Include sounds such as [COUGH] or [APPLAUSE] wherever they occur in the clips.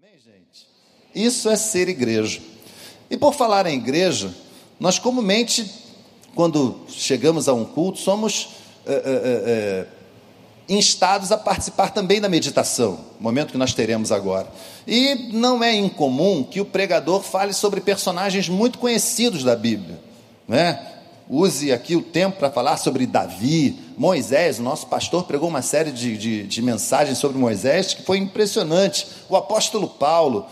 Amém, gente? Isso é ser igreja. E por falar em igreja, nós comumente, quando chegamos a um culto, somos é, é, é, instados a participar também da meditação, momento que nós teremos agora. E não é incomum que o pregador fale sobre personagens muito conhecidos da Bíblia, né? Use aqui o tempo para falar sobre Davi, Moisés. O nosso pastor pregou uma série de, de, de mensagens sobre Moisés que foi impressionante. O apóstolo Paulo,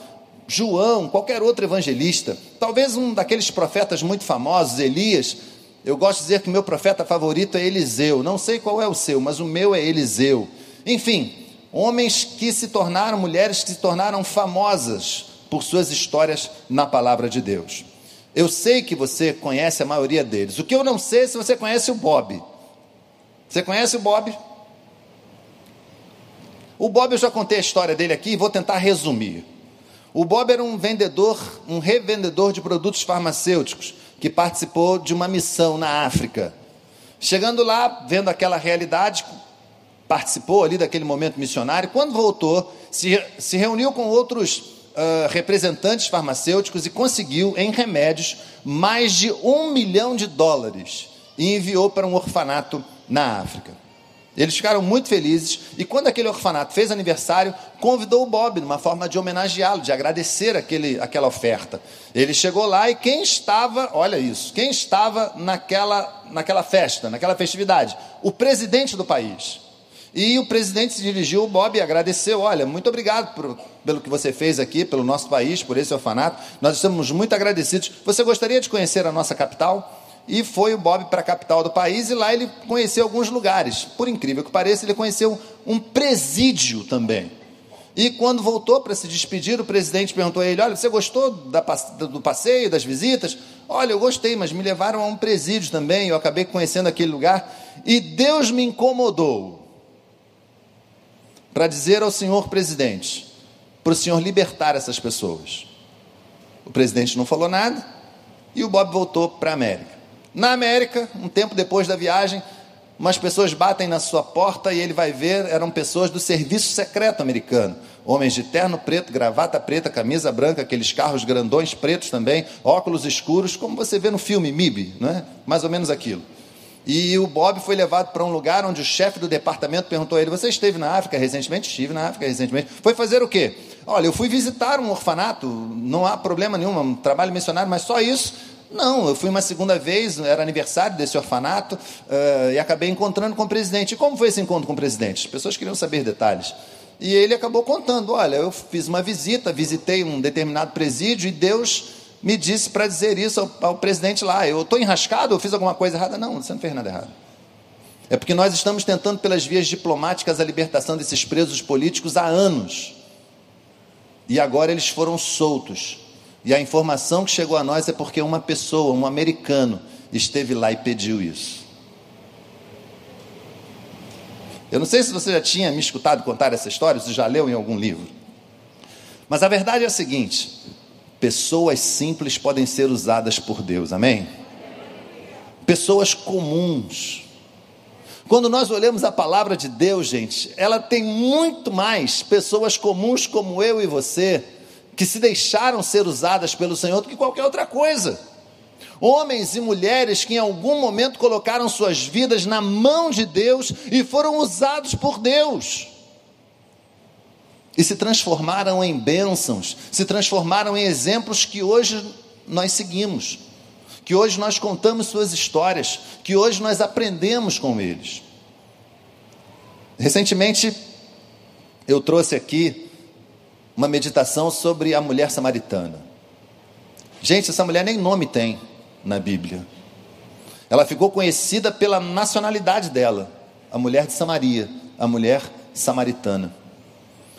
João, qualquer outro evangelista, talvez um daqueles profetas muito famosos, Elias. Eu gosto de dizer que o meu profeta favorito é Eliseu. Não sei qual é o seu, mas o meu é Eliseu. Enfim, homens que se tornaram, mulheres que se tornaram famosas por suas histórias na palavra de Deus. Eu sei que você conhece a maioria deles. O que eu não sei é se você conhece o Bob. Você conhece o Bob? O Bob, eu já contei a história dele aqui e vou tentar resumir. O Bob era um vendedor, um revendedor de produtos farmacêuticos que participou de uma missão na África. Chegando lá, vendo aquela realidade, participou ali daquele momento missionário. Quando voltou, se, se reuniu com outros uh, representantes farmacêuticos e conseguiu, em remédios, mais de um milhão de dólares e enviou para um orfanato na África. Eles ficaram muito felizes e quando aquele orfanato fez aniversário, convidou o Bob, numa forma de homenageá-lo, de agradecer aquele, aquela oferta. Ele chegou lá e quem estava, olha isso, quem estava naquela, naquela festa, naquela festividade? O presidente do país. E o presidente se dirigiu ao Bob e agradeceu: olha, muito obrigado por, pelo que você fez aqui, pelo nosso país, por esse orfanato. Nós estamos muito agradecidos. Você gostaria de conhecer a nossa capital? E foi o Bob para a capital do país e lá ele conheceu alguns lugares. Por incrível que pareça, ele conheceu um presídio também. E quando voltou para se despedir, o presidente perguntou a ele: Olha, você gostou da, do passeio, das visitas? Olha, eu gostei, mas me levaram a um presídio também. Eu acabei conhecendo aquele lugar e Deus me incomodou para dizer ao senhor presidente, para o senhor libertar essas pessoas. O presidente não falou nada e o Bob voltou para a América. Na América, um tempo depois da viagem, umas pessoas batem na sua porta e ele vai ver, eram pessoas do serviço secreto americano. Homens de terno preto, gravata preta, camisa branca, aqueles carros grandões pretos também, óculos escuros, como você vê no filme MIB, não é? Mais ou menos aquilo. E o Bob foi levado para um lugar onde o chefe do departamento perguntou a ele: Você esteve na África recentemente? Estive na África recentemente. Foi fazer o quê? Olha, eu fui visitar um orfanato, não há problema nenhum, um trabalho missionário, mas só isso. Não, eu fui uma segunda vez, era aniversário desse orfanato, uh, e acabei encontrando com o presidente. E como foi esse encontro com o presidente? As pessoas queriam saber detalhes. E ele acabou contando: Olha, eu fiz uma visita, visitei um determinado presídio e Deus me disse para dizer isso ao, ao, presidente lá. Eu estou enrascado, eu fiz alguma coisa errada? Não, você não fez nada errado. É porque nós estamos tentando, pelas vias diplomáticas, a libertação desses presos políticos há anos. E agora eles foram soltos. E a informação que chegou a nós é porque uma pessoa, um americano, esteve lá e pediu isso. Eu não sei se você já tinha me escutado contar essa história, se já leu em algum livro. Mas a verdade é a seguinte: Pessoas simples podem ser usadas por Deus, amém? Pessoas comuns. Quando nós olhamos a palavra de Deus, gente, ela tem muito mais pessoas comuns como eu e você, que se deixaram ser usadas pelo Senhor do que qualquer outra coisa. Homens e mulheres que em algum momento colocaram suas vidas na mão de Deus e foram usados por Deus e se transformaram em bênçãos, se transformaram em exemplos que hoje nós seguimos, que hoje nós contamos suas histórias, que hoje nós aprendemos com eles. Recentemente, eu trouxe aqui uma meditação sobre a mulher samaritana. Gente, essa mulher nem nome tem na Bíblia. Ela ficou conhecida pela nacionalidade dela, a mulher de Samaria, a mulher samaritana.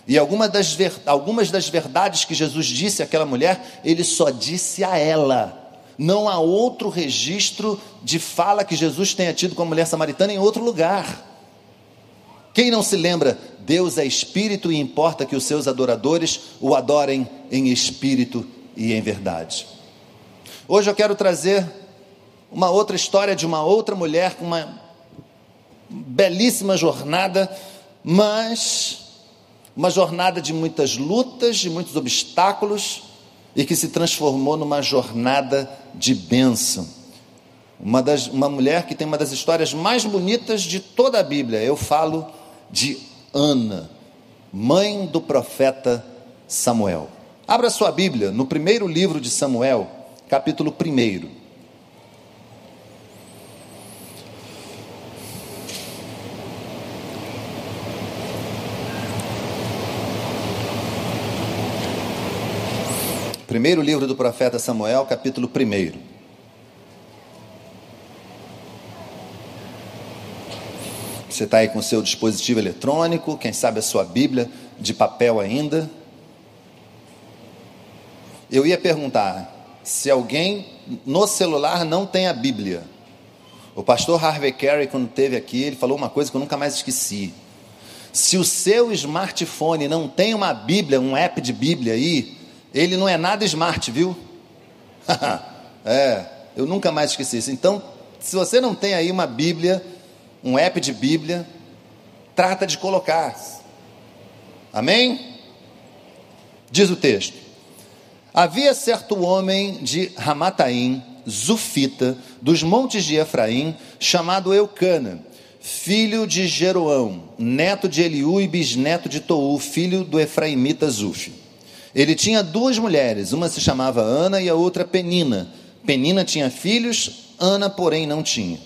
E algumas das, algumas das verdades que Jesus disse àquela mulher, ele só disse a ela. Não há outro registro de fala que Jesus tenha tido com a mulher samaritana em outro lugar. Quem não se lembra? Deus é espírito e importa que os seus adoradores o adorem em espírito e em verdade. Hoje eu quero trazer uma outra história de uma outra mulher com uma belíssima jornada, mas uma jornada de muitas lutas, de muitos obstáculos e que se transformou numa jornada de bênção. Uma, das, uma mulher que tem uma das histórias mais bonitas de toda a Bíblia. Eu falo de Ana, mãe do profeta Samuel. Abra sua Bíblia no primeiro livro de Samuel, capítulo 1. Primeiro livro do profeta Samuel, capítulo 1. Você está aí com o seu dispositivo eletrônico, quem sabe a sua Bíblia de papel ainda. Eu ia perguntar se alguém no celular não tem a Bíblia. O pastor Harvey Carey, quando esteve aqui, ele falou uma coisa que eu nunca mais esqueci. Se o seu smartphone não tem uma Bíblia, um app de Bíblia aí, ele não é nada smart, viu? [LAUGHS] é, eu nunca mais esqueci isso. Então, se você não tem aí uma Bíblia, um app de Bíblia, trata de colocar. Amém? Diz o texto: Havia certo homem de Ramataim, Zufita, dos montes de Efraim, chamado Eucana, filho de Jeroão, neto de Eliú e bisneto de Tou, filho do Efraimita Zuf. Ele tinha duas mulheres, uma se chamava Ana e a outra Penina. Penina tinha filhos, Ana, porém, não tinha.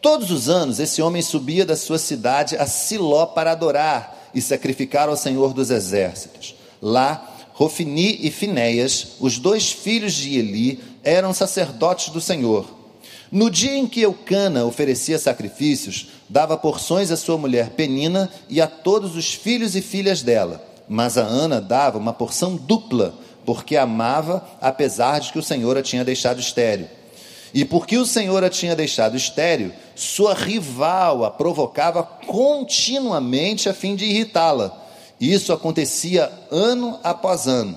Todos os anos, esse homem subia da sua cidade a Siló para adorar e sacrificar ao Senhor dos Exércitos. Lá, Rofini e Finéias, os dois filhos de Eli, eram sacerdotes do Senhor. No dia em que Eucana oferecia sacrifícios, dava porções à sua mulher Penina e a todos os filhos e filhas dela mas a Ana dava uma porção dupla, porque amava, apesar de que o Senhor a tinha deixado estéreo. E porque o Senhor a tinha deixado estéreo, sua rival a provocava continuamente a fim de irritá-la. Isso acontecia ano após ano.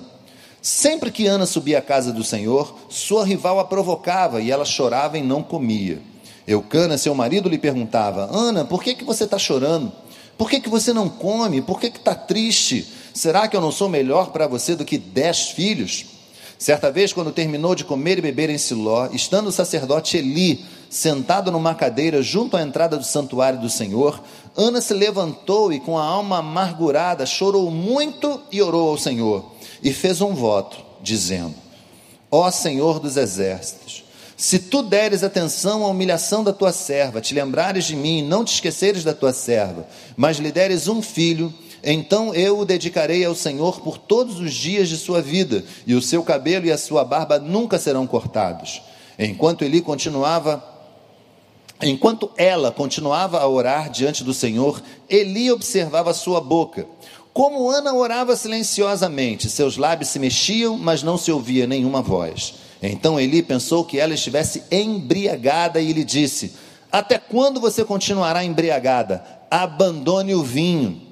Sempre que Ana subia à casa do Senhor, sua rival a provocava e ela chorava e não comia. Eucana, seu marido, lhe perguntava: Ana, por que, que você está chorando? Por que, que você não come? Por que está triste? Será que eu não sou melhor para você do que dez filhos? Certa vez, quando terminou de comer e beber em Siló, estando o sacerdote Eli sentado numa cadeira junto à entrada do santuário do Senhor, Ana se levantou e, com a alma amargurada, chorou muito e orou ao Senhor, e fez um voto, dizendo: Ó Senhor dos exércitos, se tu deres atenção à humilhação da tua serva, te lembrares de mim, não te esqueceres da tua serva, mas lhe deres um filho, então eu o dedicarei ao Senhor por todos os dias de sua vida, e o seu cabelo e a sua barba nunca serão cortados. Enquanto ele continuava Enquanto ela continuava a orar diante do Senhor, Eli observava sua boca. Como Ana orava silenciosamente, seus lábios se mexiam, mas não se ouvia nenhuma voz. Então Eli pensou que ela estivesse embriagada e lhe disse: Até quando você continuará embriagada? Abandone o vinho.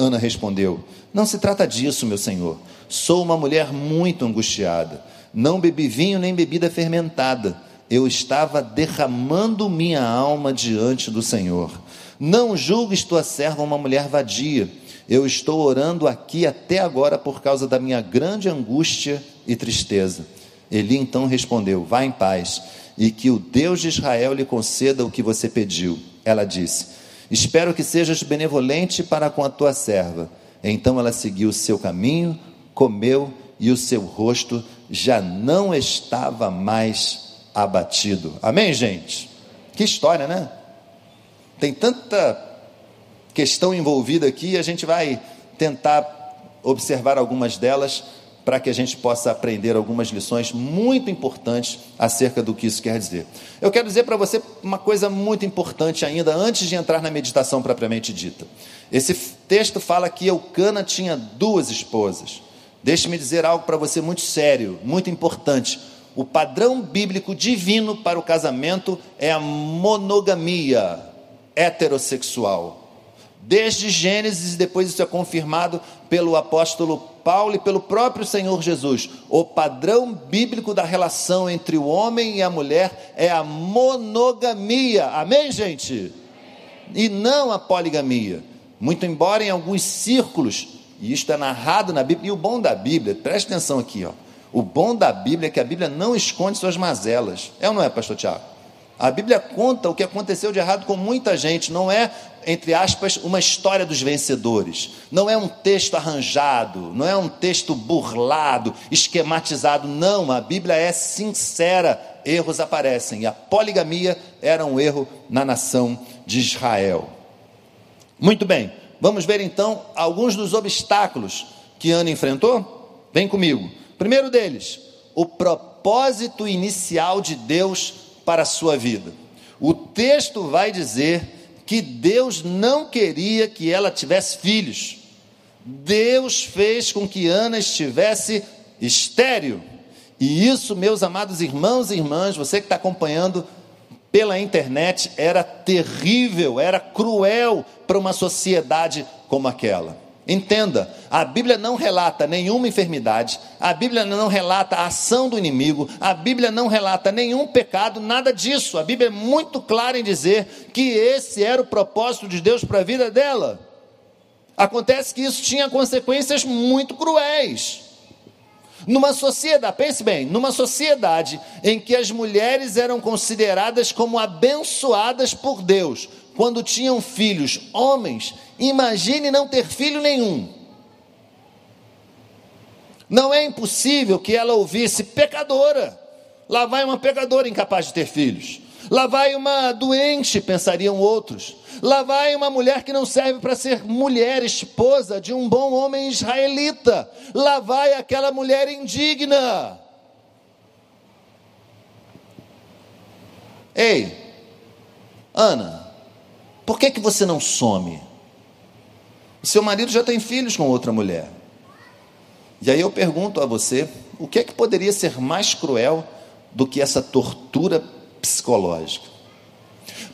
Ana respondeu: Não se trata disso, meu senhor. Sou uma mulher muito angustiada. Não bebi vinho nem bebida fermentada. Eu estava derramando minha alma diante do Senhor. Não julgues tua serva uma mulher vadia. Eu estou orando aqui até agora por causa da minha grande angústia e tristeza. Eli então respondeu: Vá em paz, e que o Deus de Israel lhe conceda o que você pediu. Ela disse: Espero que sejas benevolente para com a tua serva. Então ela seguiu o seu caminho, comeu e o seu rosto já não estava mais abatido. Amém, gente? Que história, né? Tem tanta questão envolvida aqui, a gente vai tentar observar algumas delas para que a gente possa aprender algumas lições muito importantes acerca do que isso quer dizer. Eu quero dizer para você uma coisa muito importante ainda antes de entrar na meditação propriamente dita. Esse texto fala que Eucana tinha duas esposas. Deixe-me dizer algo para você muito sério, muito importante. O padrão bíblico divino para o casamento é a monogamia heterossexual. Desde Gênesis, e depois isso é confirmado pelo apóstolo Paulo e pelo próprio Senhor Jesus. O padrão bíblico da relação entre o homem e a mulher é a monogamia. Amém, gente? E não a poligamia. Muito embora em alguns círculos e isto é narrado na Bíblia, e o bom da Bíblia, preste atenção aqui, ó. O bom da Bíblia é que a Bíblia não esconde suas mazelas. É ou não é, pastor Tiago? A Bíblia conta o que aconteceu de errado com muita gente, não é, entre aspas, uma história dos vencedores. Não é um texto arranjado, não é um texto burlado, esquematizado. Não, a Bíblia é sincera. Erros aparecem. E a poligamia era um erro na nação de Israel. Muito bem, vamos ver então alguns dos obstáculos que Ana enfrentou? Vem comigo. Primeiro deles, o propósito inicial de Deus para a sua vida. O texto vai dizer que Deus não queria que ela tivesse filhos. Deus fez com que Ana estivesse estéril. E isso, meus amados irmãos e irmãs, você que está acompanhando pela internet, era terrível, era cruel para uma sociedade como aquela. Entenda, a Bíblia não relata nenhuma enfermidade, a Bíblia não relata a ação do inimigo, a Bíblia não relata nenhum pecado, nada disso. A Bíblia é muito clara em dizer que esse era o propósito de Deus para a vida dela. Acontece que isso tinha consequências muito cruéis. Numa sociedade, pense bem, numa sociedade em que as mulheres eram consideradas como abençoadas por Deus, quando tinham filhos homens, imagine não ter filho nenhum. Não é impossível que ela ouvisse pecadora. Lá vai uma pecadora incapaz de ter filhos. Lá vai uma doente, pensariam outros. Lá vai uma mulher que não serve para ser mulher, esposa de um bom homem israelita. Lá vai aquela mulher indigna. Ei, Ana, por que, que você não some? O seu marido já tem filhos com outra mulher. E aí eu pergunto a você: o que é que poderia ser mais cruel do que essa tortura psicológica?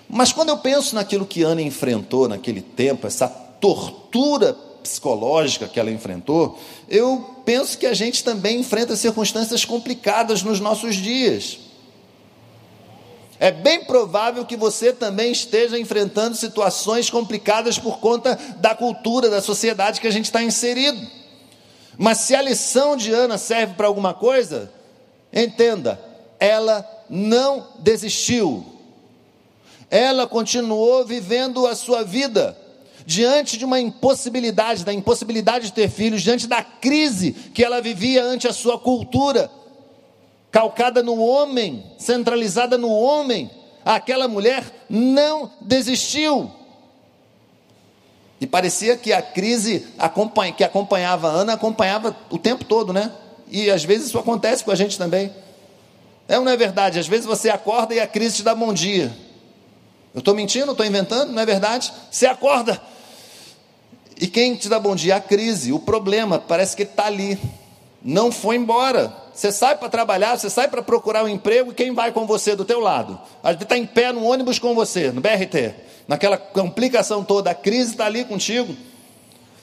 Mas quando eu penso naquilo que Ana enfrentou naquele tempo, essa tortura psicológica que ela enfrentou, eu penso que a gente também enfrenta circunstâncias complicadas nos nossos dias. É bem provável que você também esteja enfrentando situações complicadas por conta da cultura, da sociedade que a gente está inserido. Mas se a lição de Ana serve para alguma coisa, entenda, ela não desistiu. Ela continuou vivendo a sua vida diante de uma impossibilidade, da impossibilidade de ter filhos, diante da crise que ela vivia ante a sua cultura calcada no homem, centralizada no homem, aquela mulher não desistiu. E parecia que a crise que acompanhava a Ana acompanhava o tempo todo, né? E às vezes isso acontece com a gente também. É ou não é verdade? Às vezes você acorda e a crise te dá bom dia. Eu estou mentindo, estou inventando, não é verdade? Você acorda. E quem te dá bom dia? A crise, o problema, parece que está ali. Não foi embora. Você sai para trabalhar, você sai para procurar um emprego e quem vai com você do teu lado? A gente está em pé no ônibus com você, no BRT. Naquela complicação toda, a crise está ali contigo.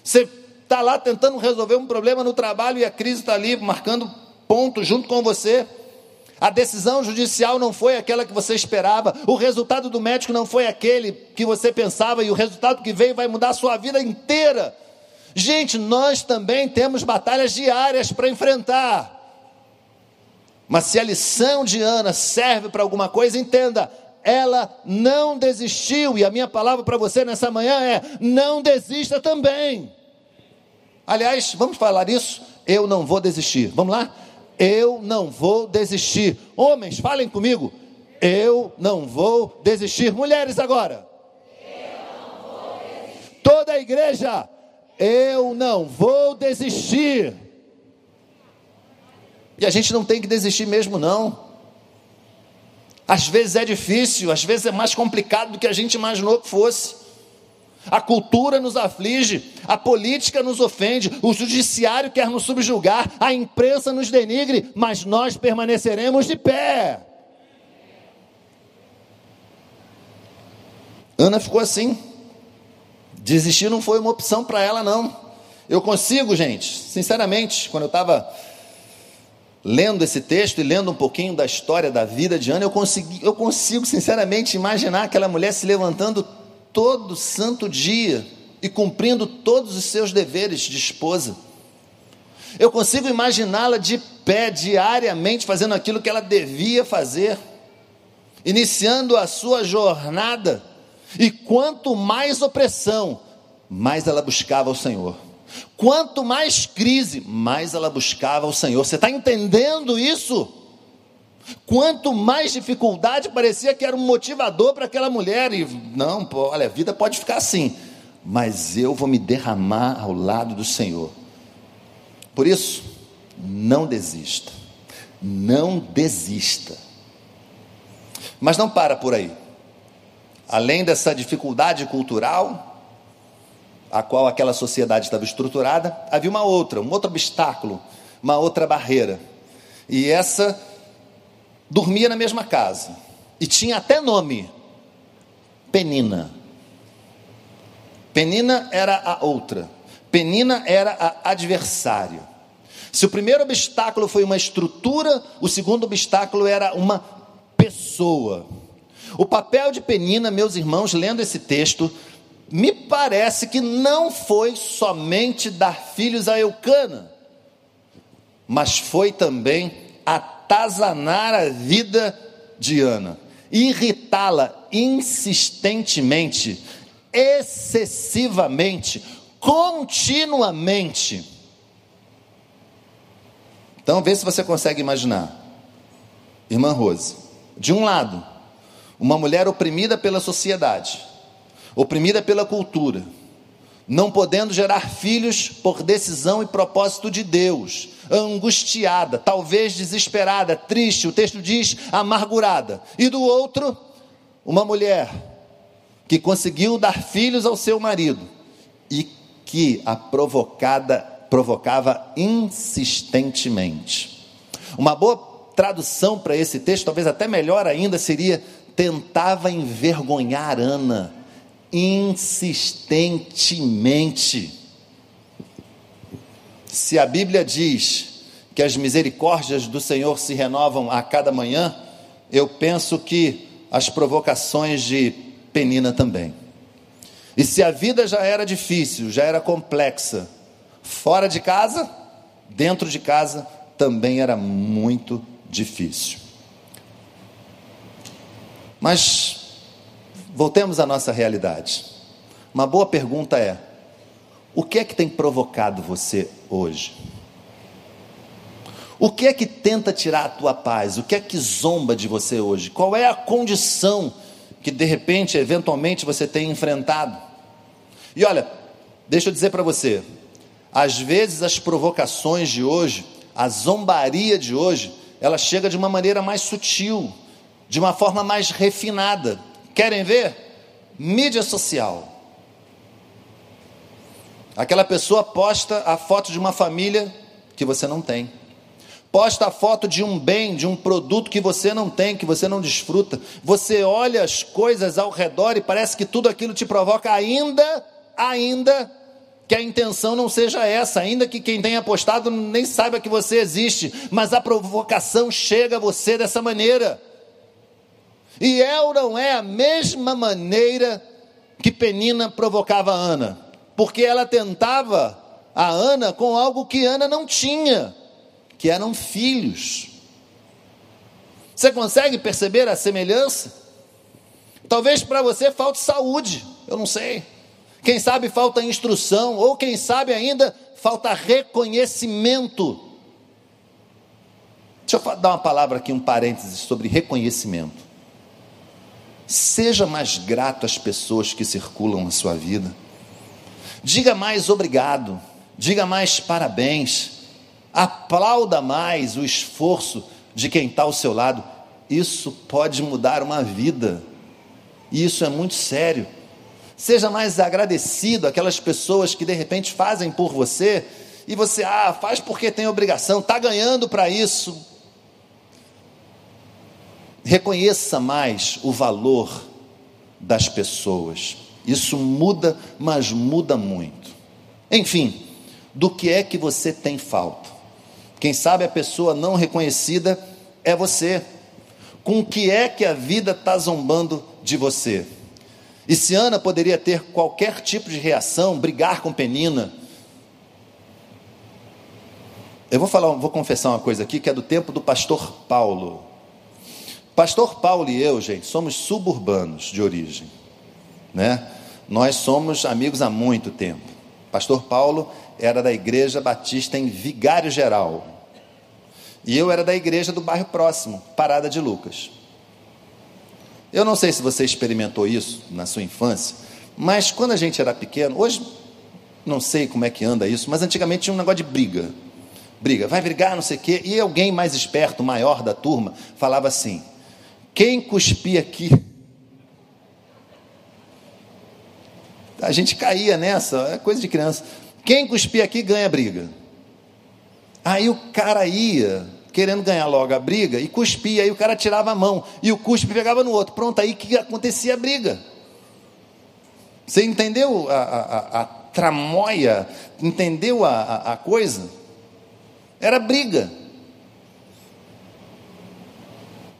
Você está lá tentando resolver um problema no trabalho e a crise está ali marcando ponto junto com você. A decisão judicial não foi aquela que você esperava, o resultado do médico não foi aquele que você pensava, e o resultado que veio vai mudar a sua vida inteira. Gente, nós também temos batalhas diárias para enfrentar. Mas se a lição de Ana serve para alguma coisa, entenda, ela não desistiu, e a minha palavra para você nessa manhã é: não desista também. Aliás, vamos falar isso? Eu não vou desistir. Vamos lá? Eu não vou desistir. Homens, falem comigo. Eu não vou desistir. Mulheres agora. Toda a igreja. Eu não vou desistir. E a gente não tem que desistir mesmo, não. Às vezes é difícil, às vezes é mais complicado do que a gente imaginou que fosse. A cultura nos aflige, a política nos ofende, o judiciário quer nos subjugar, a imprensa nos denigre, mas nós permaneceremos de pé. Ana ficou assim. Desistir não foi uma opção para ela, não. Eu consigo, gente, sinceramente, quando eu estava lendo esse texto e lendo um pouquinho da história da vida de Ana, eu, consegui, eu consigo sinceramente imaginar aquela mulher se levantando todo santo dia e cumprindo todos os seus deveres de esposa. Eu consigo imaginá-la de pé diariamente fazendo aquilo que ela devia fazer, iniciando a sua jornada. E quanto mais opressão, mais ela buscava o Senhor. Quanto mais crise, mais ela buscava o Senhor. Você está entendendo isso? Quanto mais dificuldade parecia que era um motivador para aquela mulher, e não, pô, olha, a vida pode ficar assim, mas eu vou me derramar ao lado do Senhor. Por isso, não desista, não desista. Mas não para por aí. Além dessa dificuldade cultural, a qual aquela sociedade estava estruturada, havia uma outra, um outro obstáculo, uma outra barreira. E essa dormia na mesma casa e tinha até nome: Penina. Penina era a outra. Penina era a adversário. Se o primeiro obstáculo foi uma estrutura, o segundo obstáculo era uma pessoa. O papel de Penina, meus irmãos, lendo esse texto, me parece que não foi somente dar filhos a Eucana, mas foi também atazanar a vida de Ana, irritá-la insistentemente, excessivamente, continuamente. Então, vê se você consegue imaginar. Irmã Rose, de um lado, uma mulher oprimida pela sociedade, oprimida pela cultura, não podendo gerar filhos por decisão e propósito de Deus, angustiada, talvez desesperada, triste, o texto diz amargurada, e do outro, uma mulher que conseguiu dar filhos ao seu marido e que a provocada provocava insistentemente. Uma boa tradução para esse texto, talvez até melhor ainda, seria tentava envergonhar Ana insistentemente. Se a Bíblia diz que as misericórdias do Senhor se renovam a cada manhã, eu penso que as provocações de Penina também. E se a vida já era difícil, já era complexa, fora de casa, dentro de casa, também era muito difícil. Mas voltemos à nossa realidade. Uma boa pergunta é: o que é que tem provocado você hoje? O que é que tenta tirar a tua paz? O que é que zomba de você hoje? Qual é a condição que de repente, eventualmente, você tem enfrentado? E olha, deixa eu dizer para você: às vezes as provocações de hoje, a zombaria de hoje, ela chega de uma maneira mais sutil, de uma forma mais refinada. Querem ver? Mídia social. Aquela pessoa posta a foto de uma família que você não tem. Posta a foto de um bem, de um produto que você não tem, que você não desfruta. Você olha as coisas ao redor e parece que tudo aquilo te provoca ainda, ainda que a intenção não seja essa, ainda que quem tenha postado nem saiba que você existe, mas a provocação chega a você dessa maneira. E não é a mesma maneira que Penina provocava Ana? Porque ela tentava a Ana com algo que Ana não tinha, que eram filhos. Você consegue perceber a semelhança? Talvez para você falte saúde, eu não sei. Quem sabe falta instrução, ou quem sabe ainda falta reconhecimento. Deixa eu dar uma palavra aqui, um parênteses sobre reconhecimento. Seja mais grato às pessoas que circulam na sua vida. Diga mais obrigado. Diga mais parabéns. Aplauda mais o esforço de quem está ao seu lado. Isso pode mudar uma vida. E isso é muito sério. Seja mais agradecido àquelas pessoas que de repente fazem por você e você, ah, faz porque tem obrigação, está ganhando para isso. Reconheça mais o valor das pessoas. Isso muda, mas muda muito. Enfim, do que é que você tem falta? Quem sabe a pessoa não reconhecida é você. Com o que é que a vida está zombando de você? E se Ana poderia ter qualquer tipo de reação, brigar com Penina, eu vou falar, vou confessar uma coisa aqui que é do tempo do pastor Paulo. Pastor Paulo e eu, gente, somos suburbanos de origem, né? Nós somos amigos há muito tempo. Pastor Paulo era da Igreja Batista em Vigário Geral. E eu era da igreja do bairro próximo, Parada de Lucas. Eu não sei se você experimentou isso na sua infância, mas quando a gente era pequeno, hoje não sei como é que anda isso, mas antigamente tinha um negócio de briga. Briga, vai brigar, não sei o quê. E alguém mais esperto, maior da turma, falava assim: quem cuspir aqui. A gente caía nessa, é coisa de criança. Quem cuspir aqui ganha briga. Aí o cara ia querendo ganhar logo a briga e cuspia, aí o cara tirava a mão e o cuspe pegava no outro. Pronto, aí que acontecia a briga. Você entendeu a, a, a tramóia? Entendeu a, a, a coisa? Era briga.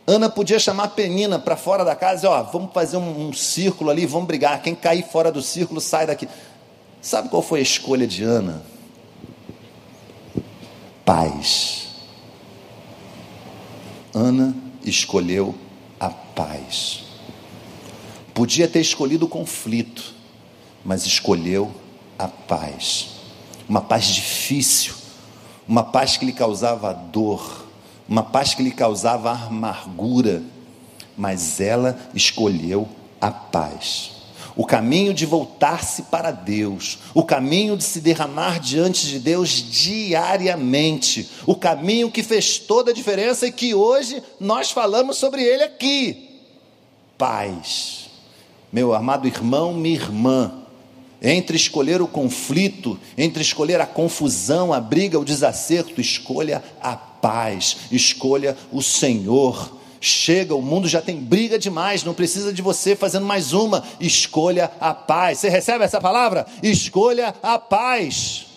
Ana podia chamar Penina para fora da casa e ó, vamos fazer um, um, círculo ali, vamos brigar. Quem cair fora do círculo sai daqui. Sabe qual foi a escolha de Ana? Paz. Ana escolheu a paz. Podia ter escolhido o conflito, mas escolheu a paz. Uma paz difícil, uma paz que lhe causava dor, uma paz que lhe causava amargura, mas ela escolheu a paz o caminho de voltar-se para Deus, o caminho de se derramar diante de Deus diariamente, o caminho que fez toda a diferença e que hoje nós falamos sobre ele aqui. Paz. Meu amado irmão, minha irmã, entre escolher o conflito, entre escolher a confusão, a briga, o desacerto, escolha a paz, escolha o Senhor Chega, o mundo já tem briga demais, não precisa de você fazendo mais uma. Escolha a paz. Você recebe essa palavra? Escolha a paz.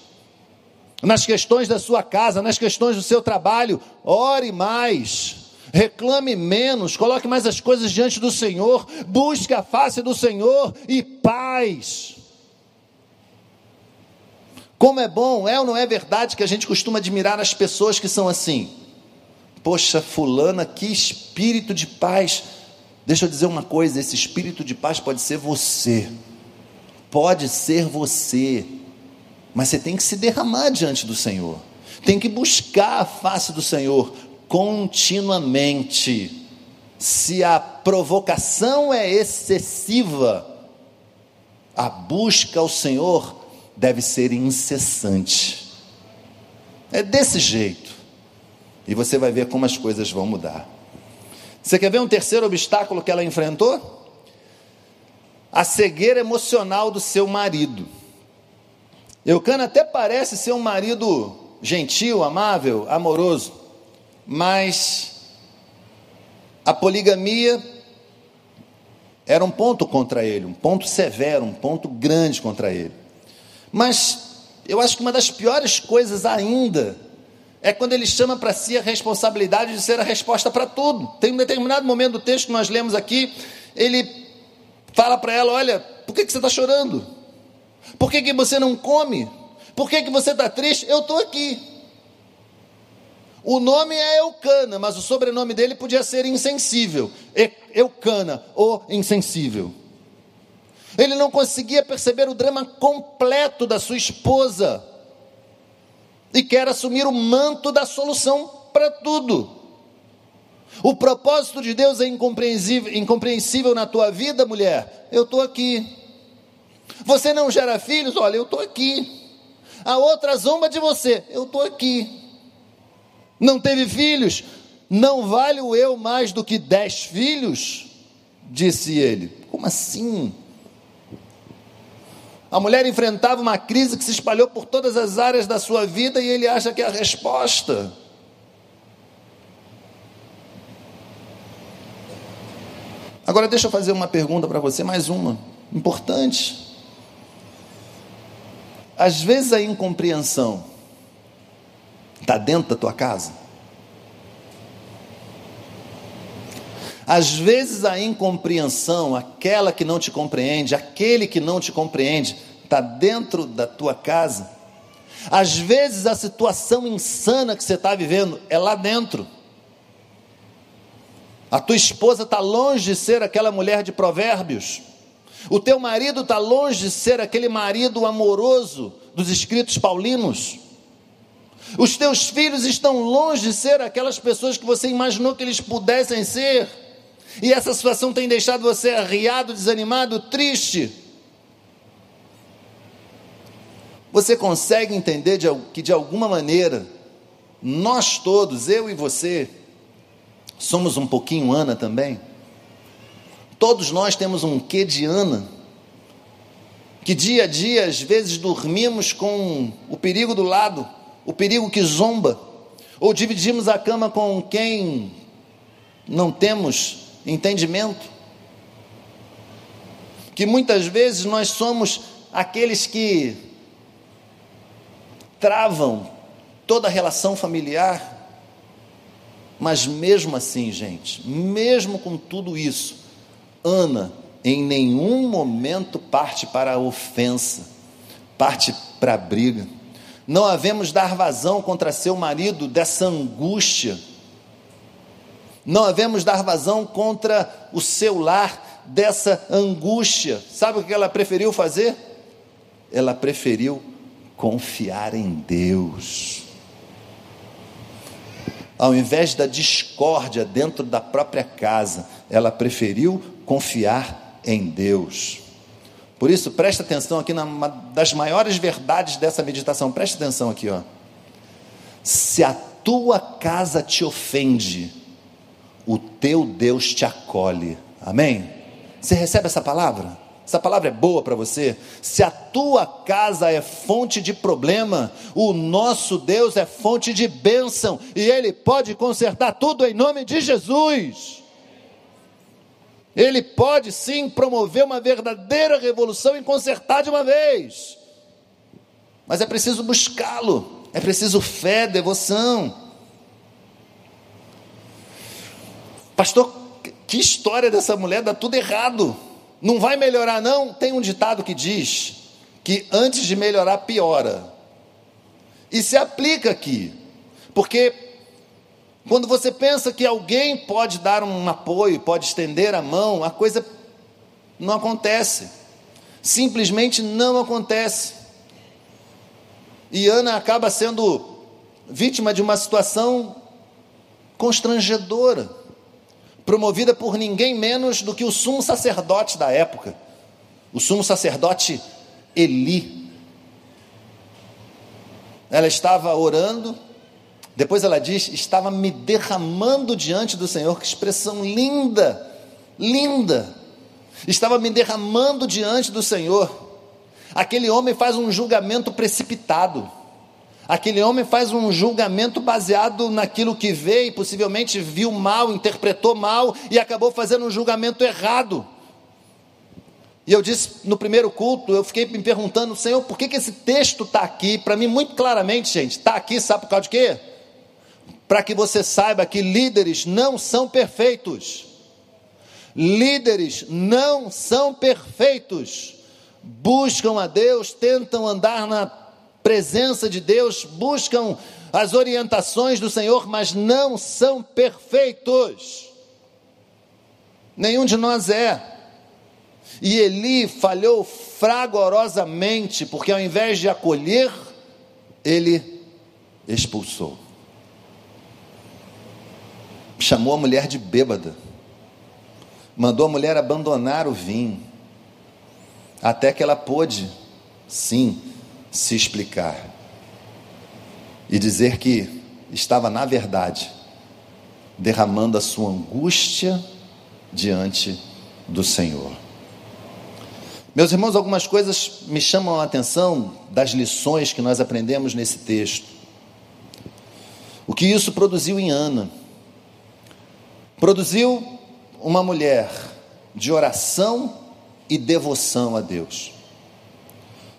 Nas questões da sua casa, nas questões do seu trabalho, ore mais. Reclame menos, coloque mais as coisas diante do Senhor, busque a face do Senhor e paz. Como é bom, é ou não é verdade que a gente costuma admirar as pessoas que são assim? Poxa, fulana, que espírito de paz. Deixa eu dizer uma coisa: esse espírito de paz pode ser você, pode ser você, mas você tem que se derramar diante do Senhor, tem que buscar a face do Senhor continuamente. Se a provocação é excessiva, a busca ao Senhor deve ser incessante. É desse jeito. E você vai ver como as coisas vão mudar. Você quer ver um terceiro obstáculo que ela enfrentou? A cegueira emocional do seu marido. Eucana até parece ser um marido gentil, amável, amoroso, mas a poligamia era um ponto contra ele, um ponto severo, um ponto grande contra ele. Mas eu acho que uma das piores coisas ainda é quando ele chama para si a responsabilidade de ser a resposta para tudo. Tem um determinado momento do texto que nós lemos aqui, ele fala para ela: Olha, por que, que você está chorando? Por que, que você não come? Por que, que você está triste? Eu estou aqui. O nome é Eucana, mas o sobrenome dele podia ser insensível. Eucana, ou insensível. Ele não conseguia perceber o drama completo da sua esposa e quer assumir o manto da solução para tudo. O propósito de Deus é incompreensível, incompreensível na tua vida, mulher. Eu estou aqui. Você não gera filhos? Olha, eu estou aqui. A outra zomba de você? Eu estou aqui. Não teve filhos? Não valho eu mais do que dez filhos? Disse ele. Como assim? A mulher enfrentava uma crise que se espalhou por todas as áreas da sua vida e ele acha que é a resposta. Agora deixa eu fazer uma pergunta para você, mais uma, importante. Às vezes a incompreensão está dentro da tua casa. Às vezes a incompreensão, aquela que não te compreende, aquele que não te compreende, está dentro da tua casa. Às vezes a situação insana que você está vivendo é lá dentro. A tua esposa está longe de ser aquela mulher de provérbios. O teu marido está longe de ser aquele marido amoroso dos escritos paulinos. Os teus filhos estão longe de ser aquelas pessoas que você imaginou que eles pudessem ser. E essa situação tem deixado você arriado, desanimado, triste. Você consegue entender de, que de alguma maneira, nós todos, eu e você, somos um pouquinho Ana também? Todos nós temos um quê de Ana? Que dia a dia, às vezes, dormimos com o perigo do lado, o perigo que zomba, ou dividimos a cama com quem não temos entendimento. Que muitas vezes nós somos aqueles que travam toda a relação familiar, mas mesmo assim, gente, mesmo com tudo isso, Ana em nenhum momento parte para a ofensa, parte para a briga. Não havemos dar vazão contra seu marido dessa angústia. Não havemos dar vazão contra o seu lar dessa angústia. Sabe o que ela preferiu fazer? Ela preferiu confiar em Deus. Ao invés da discórdia dentro da própria casa, ela preferiu confiar em Deus. Por isso, presta atenção aqui numa das maiores verdades dessa meditação. Presta atenção aqui, ó. Se a tua casa te ofende, o teu Deus te acolhe. Amém? Você recebe essa palavra? Essa palavra é boa para você? Se a tua casa é fonte de problema, o nosso Deus é fonte de bênção e Ele pode consertar tudo em nome de Jesus. Ele pode sim promover uma verdadeira revolução e consertar de uma vez. Mas é preciso buscá-lo, é preciso fé, devoção. Pastor, que história dessa mulher, dá tudo errado. Não vai melhorar, não? Tem um ditado que diz que antes de melhorar, piora. E se aplica aqui, porque quando você pensa que alguém pode dar um apoio, pode estender a mão, a coisa não acontece. Simplesmente não acontece. E Ana acaba sendo vítima de uma situação constrangedora, promovida por ninguém menos do que o sumo sacerdote da época, o sumo sacerdote Eli. Ela estava orando, depois ela diz: estava me derramando diante do Senhor. Que expressão linda, linda. Estava me derramando diante do Senhor. Aquele homem faz um julgamento precipitado. Aquele homem faz um julgamento baseado naquilo que vê e possivelmente viu mal, interpretou mal e acabou fazendo um julgamento errado. E eu disse no primeiro culto, eu fiquei me perguntando, Senhor, por que, que esse texto está aqui? Para mim, muito claramente, gente, está aqui, sabe por causa de quê? para que você saiba que líderes não são perfeitos. Líderes não são perfeitos. Buscam a Deus, tentam andar na presença de Deus, buscam as orientações do Senhor, mas não são perfeitos. Nenhum de nós é. E Eli falhou fragorosamente, porque ao invés de acolher, ele expulsou chamou a mulher de bêbada, mandou a mulher abandonar o vinho, até que ela pôde, sim, se explicar e dizer que estava, na verdade, derramando a sua angústia diante do Senhor. Meus irmãos, algumas coisas me chamam a atenção das lições que nós aprendemos nesse texto. O que isso produziu em Ana produziu uma mulher de oração e devoção a Deus.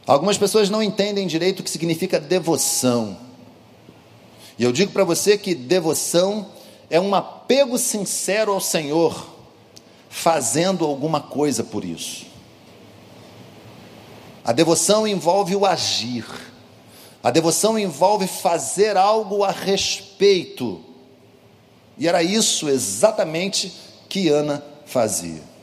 Algumas pessoas não entendem direito o que significa devoção. E eu digo para você que devoção é um apego sincero ao Senhor, fazendo alguma coisa por isso. A devoção envolve o agir. A devoção envolve fazer algo a respeito. E era isso exatamente que Ana fazia.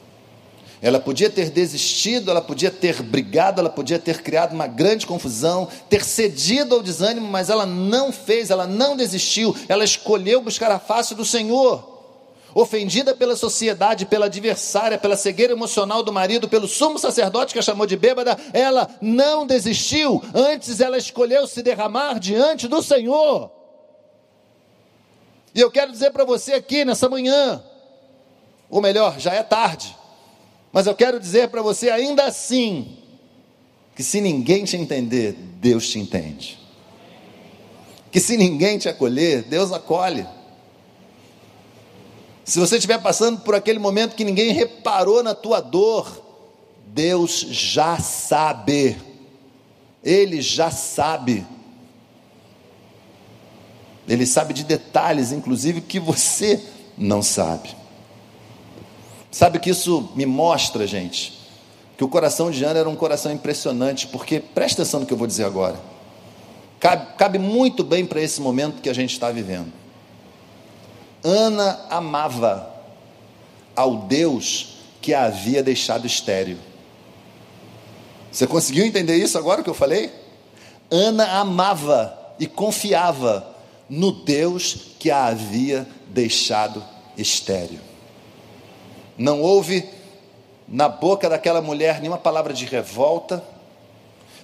Ela podia ter desistido, ela podia ter brigado, ela podia ter criado uma grande confusão, ter cedido ao desânimo, mas ela não fez, ela não desistiu, ela escolheu buscar a face do Senhor. Ofendida pela sociedade, pela adversária, pela cegueira emocional do marido, pelo sumo sacerdote que a chamou de bêbada, ela não desistiu, antes ela escolheu se derramar diante do Senhor. E eu quero dizer para você aqui nessa manhã, ou melhor, já é tarde, mas eu quero dizer para você ainda assim, que se ninguém te entender, Deus te entende. Que se ninguém te acolher, Deus acolhe. Se você estiver passando por aquele momento que ninguém reparou na tua dor, Deus já sabe. Ele já sabe. Ele sabe de detalhes, inclusive, que você não sabe. Sabe que isso me mostra, gente, que o coração de Ana era um coração impressionante, porque presta atenção no que eu vou dizer agora. Cabe, cabe muito bem para esse momento que a gente está vivendo. Ana amava ao Deus que a havia deixado estéreo. Você conseguiu entender isso agora que eu falei? Ana amava e confiava no Deus que a havia deixado estéreo. Não houve na boca daquela mulher nenhuma palavra de revolta,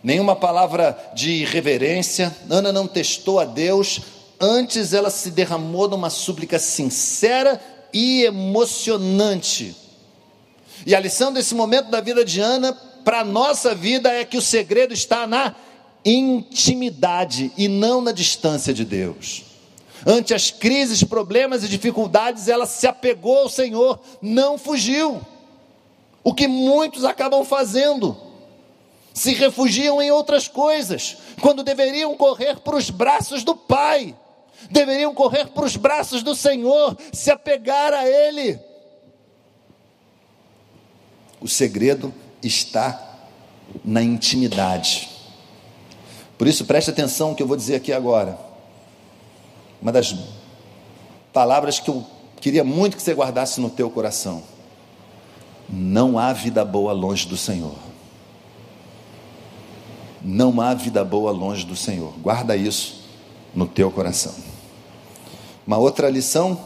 nenhuma palavra de irreverência. Ana não testou a Deus, antes ela se derramou numa súplica sincera e emocionante. E a lição desse momento da vida de Ana para a nossa vida é que o segredo está na intimidade e não na distância de Deus. Ante as crises, problemas e dificuldades, ela se apegou ao Senhor, não fugiu. O que muitos acabam fazendo, se refugiam em outras coisas, quando deveriam correr para os braços do Pai, deveriam correr para os braços do Senhor, se apegar a Ele. O segredo está na intimidade. Por isso, preste atenção no que eu vou dizer aqui agora uma das palavras que eu queria muito que você guardasse no teu coração. Não há vida boa longe do Senhor. Não há vida boa longe do Senhor. Guarda isso no teu coração. Uma outra lição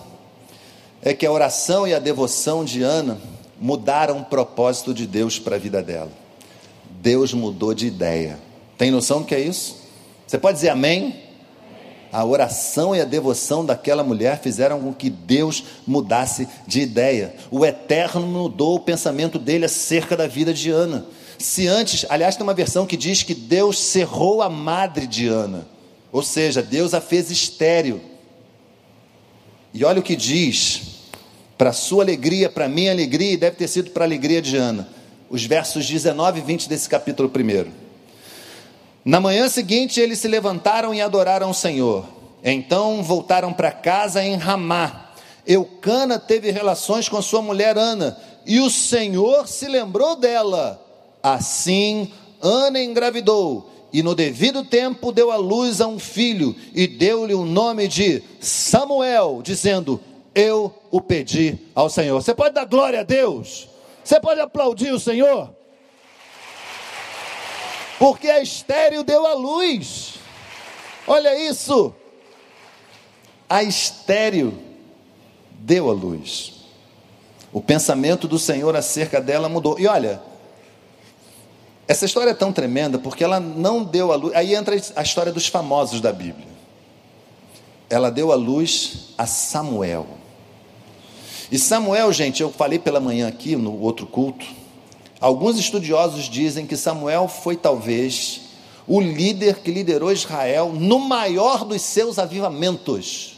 é que a oração e a devoção de Ana mudaram o propósito de Deus para a vida dela. Deus mudou de ideia. Tem noção do que é isso? Você pode dizer amém? A oração e a devoção daquela mulher fizeram com que Deus mudasse de ideia. O Eterno mudou o pensamento dele acerca da vida de Ana. Se antes, aliás, tem uma versão que diz que Deus cerrou a madre de Ana, ou seja, Deus a fez estéril. E olha o que diz, para sua alegria, para minha alegria, e deve ter sido para a alegria de Ana, os versos 19 e 20 desse capítulo 1. Na manhã seguinte, eles se levantaram e adoraram o Senhor. Então voltaram para casa em Ramá. Eucana teve relações com sua mulher Ana, e o Senhor se lembrou dela. Assim, Ana engravidou, e no devido tempo deu à luz a um filho, e deu-lhe o nome de Samuel, dizendo: Eu o pedi ao Senhor. Você pode dar glória a Deus? Você pode aplaudir o Senhor? Porque a estéreo deu a luz. Olha isso. A estéreo deu a luz. O pensamento do Senhor acerca dela mudou. E olha, essa história é tão tremenda porque ela não deu a luz. Aí entra a história dos famosos da Bíblia. Ela deu a luz a Samuel. E Samuel, gente, eu falei pela manhã aqui no outro culto Alguns estudiosos dizem que Samuel foi talvez o líder que liderou Israel no maior dos seus avivamentos.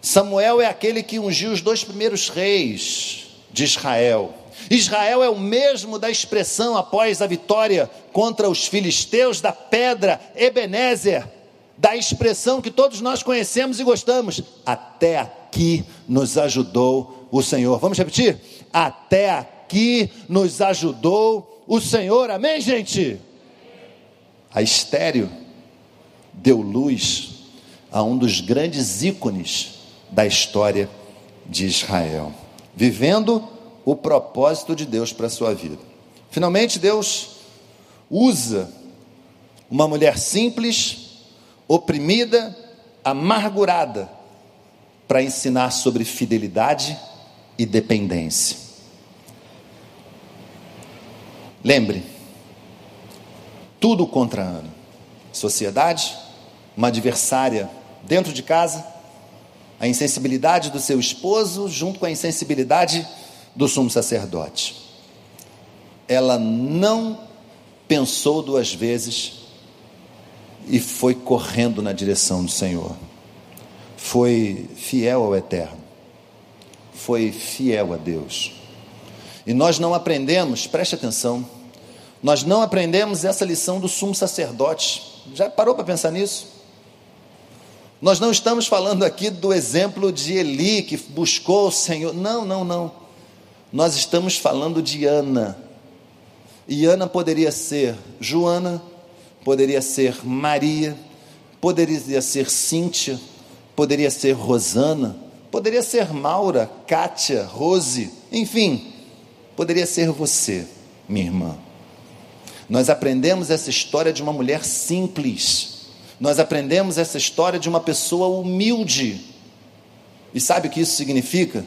Samuel é aquele que ungiu os dois primeiros reis de Israel. Israel é o mesmo da expressão após a vitória contra os filisteus da pedra Ebenezer, da expressão que todos nós conhecemos e gostamos. Até aqui nos ajudou o Senhor. Vamos repetir? Até aqui nos ajudou o Senhor. Amém, gente? A estéreo deu luz a um dos grandes ícones da história de Israel, vivendo o propósito de Deus para a sua vida. Finalmente, Deus usa uma mulher simples, oprimida, amargurada, para ensinar sobre fidelidade e dependência. Lembre, tudo contra Ana. Sociedade, uma adversária dentro de casa, a insensibilidade do seu esposo, junto com a insensibilidade do sumo sacerdote. Ela não pensou duas vezes e foi correndo na direção do Senhor. Foi fiel ao Eterno. Foi fiel a Deus. E nós não aprendemos, preste atenção, nós não aprendemos essa lição do sumo sacerdote. Já parou para pensar nisso? Nós não estamos falando aqui do exemplo de Eli que buscou o Senhor. Não, não, não. Nós estamos falando de Ana. E Ana poderia ser Joana, poderia ser Maria, poderia ser Cíntia, poderia ser Rosana, poderia ser Maura, Kátia, Rose, enfim, poderia ser você, minha irmã. Nós aprendemos essa história de uma mulher simples nós aprendemos essa história de uma pessoa humilde. E sabe o que isso significa?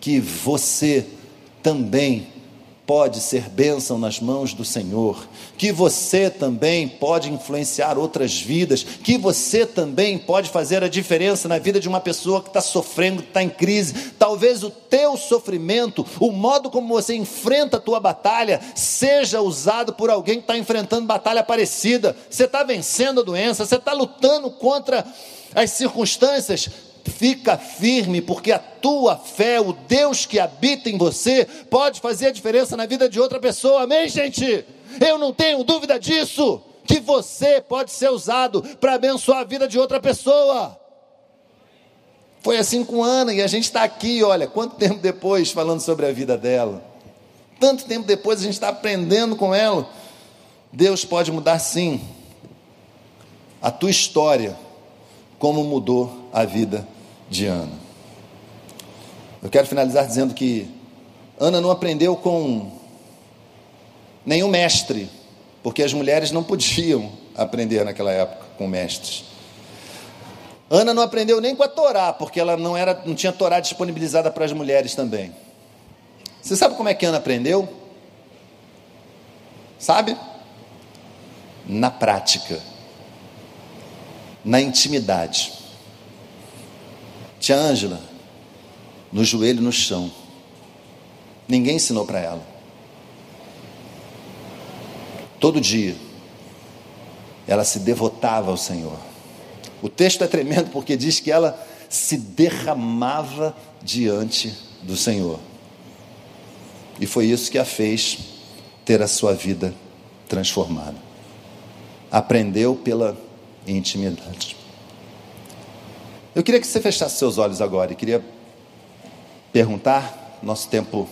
Que você também pode ser bênção nas mãos do Senhor, que você também pode influenciar outras vidas, que você também pode fazer a diferença na vida de uma pessoa que está sofrendo, que está em crise. Talvez o teu sofrimento, o modo como você enfrenta a tua batalha, seja usado por alguém que está enfrentando batalha parecida. Você está vencendo a doença, você está lutando contra as circunstâncias, Fica firme, porque a tua fé, o Deus que habita em você, pode fazer a diferença na vida de outra pessoa. Amém, gente? Eu não tenho dúvida disso. Que você pode ser usado para abençoar a vida de outra pessoa. Foi assim com Ana, e a gente está aqui, olha, quanto tempo depois falando sobre a vida dela. Tanto tempo depois a gente está aprendendo com ela. Deus pode mudar sim a tua história, como mudou a vida de Ana. Eu quero finalizar dizendo que Ana não aprendeu com nenhum mestre, porque as mulheres não podiam aprender naquela época com mestres. Ana não aprendeu nem com a Torá, porque ela não, era, não tinha Torá disponibilizada para as mulheres também. Você sabe como é que Ana aprendeu? Sabe? Na prática, na intimidade. Tia Ângela, no joelho no chão. Ninguém ensinou para ela. Todo dia, ela se devotava ao Senhor. O texto é tremendo porque diz que ela se derramava diante do Senhor. E foi isso que a fez ter a sua vida transformada. Aprendeu pela intimidade. Eu queria que você fechasse seus olhos agora e queria perguntar, nosso tempo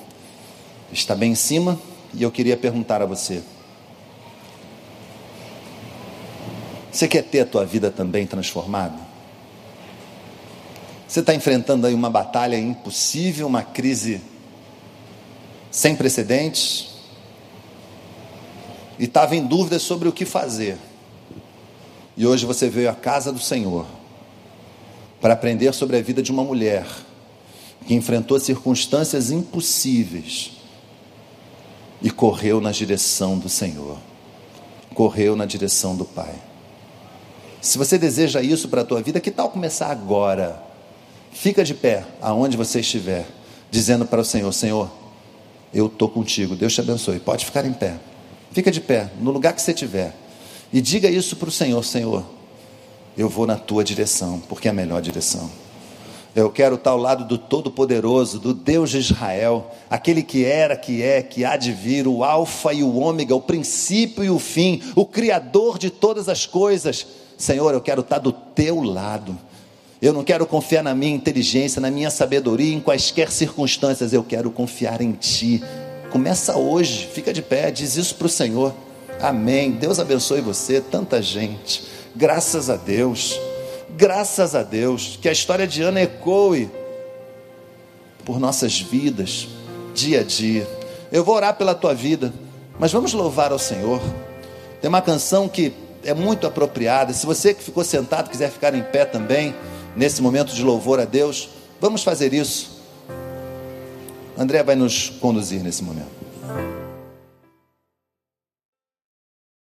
está bem em cima, e eu queria perguntar a você: Você quer ter a tua vida também transformada? Você está enfrentando aí uma batalha impossível, uma crise sem precedentes, e estava em dúvida sobre o que fazer. E hoje você veio à casa do Senhor para aprender sobre a vida de uma mulher que enfrentou circunstâncias impossíveis e correu na direção do Senhor, correu na direção do Pai. Se você deseja isso para a tua vida, que tal começar agora? Fica de pé, aonde você estiver, dizendo para o Senhor: Senhor, eu estou contigo, Deus te abençoe. Pode ficar em pé, fica de pé, no lugar que você estiver, e diga isso para o Senhor: Senhor, eu vou na tua direção, porque é a melhor direção. Eu quero estar ao lado do Todo-Poderoso, do Deus de Israel, aquele que era, que é, que há de vir, o Alfa e o Ômega, o princípio e o fim, o Criador de todas as coisas. Senhor, eu quero estar do teu lado. Eu não quero confiar na minha inteligência, na minha sabedoria, em quaisquer circunstâncias. Eu quero confiar em Ti. Começa hoje, fica de pé, diz isso para o Senhor. Amém. Deus abençoe você, tanta gente. Graças a Deus. Graças a Deus. Que a história de Ana ecoe por nossas vidas, dia a dia. Eu vou orar pela tua vida, mas vamos louvar ao Senhor. Tem uma canção que é muito apropriada. Se você que ficou sentado quiser ficar em pé também, nesse momento de louvor a Deus, vamos fazer isso. André vai nos conduzir nesse momento.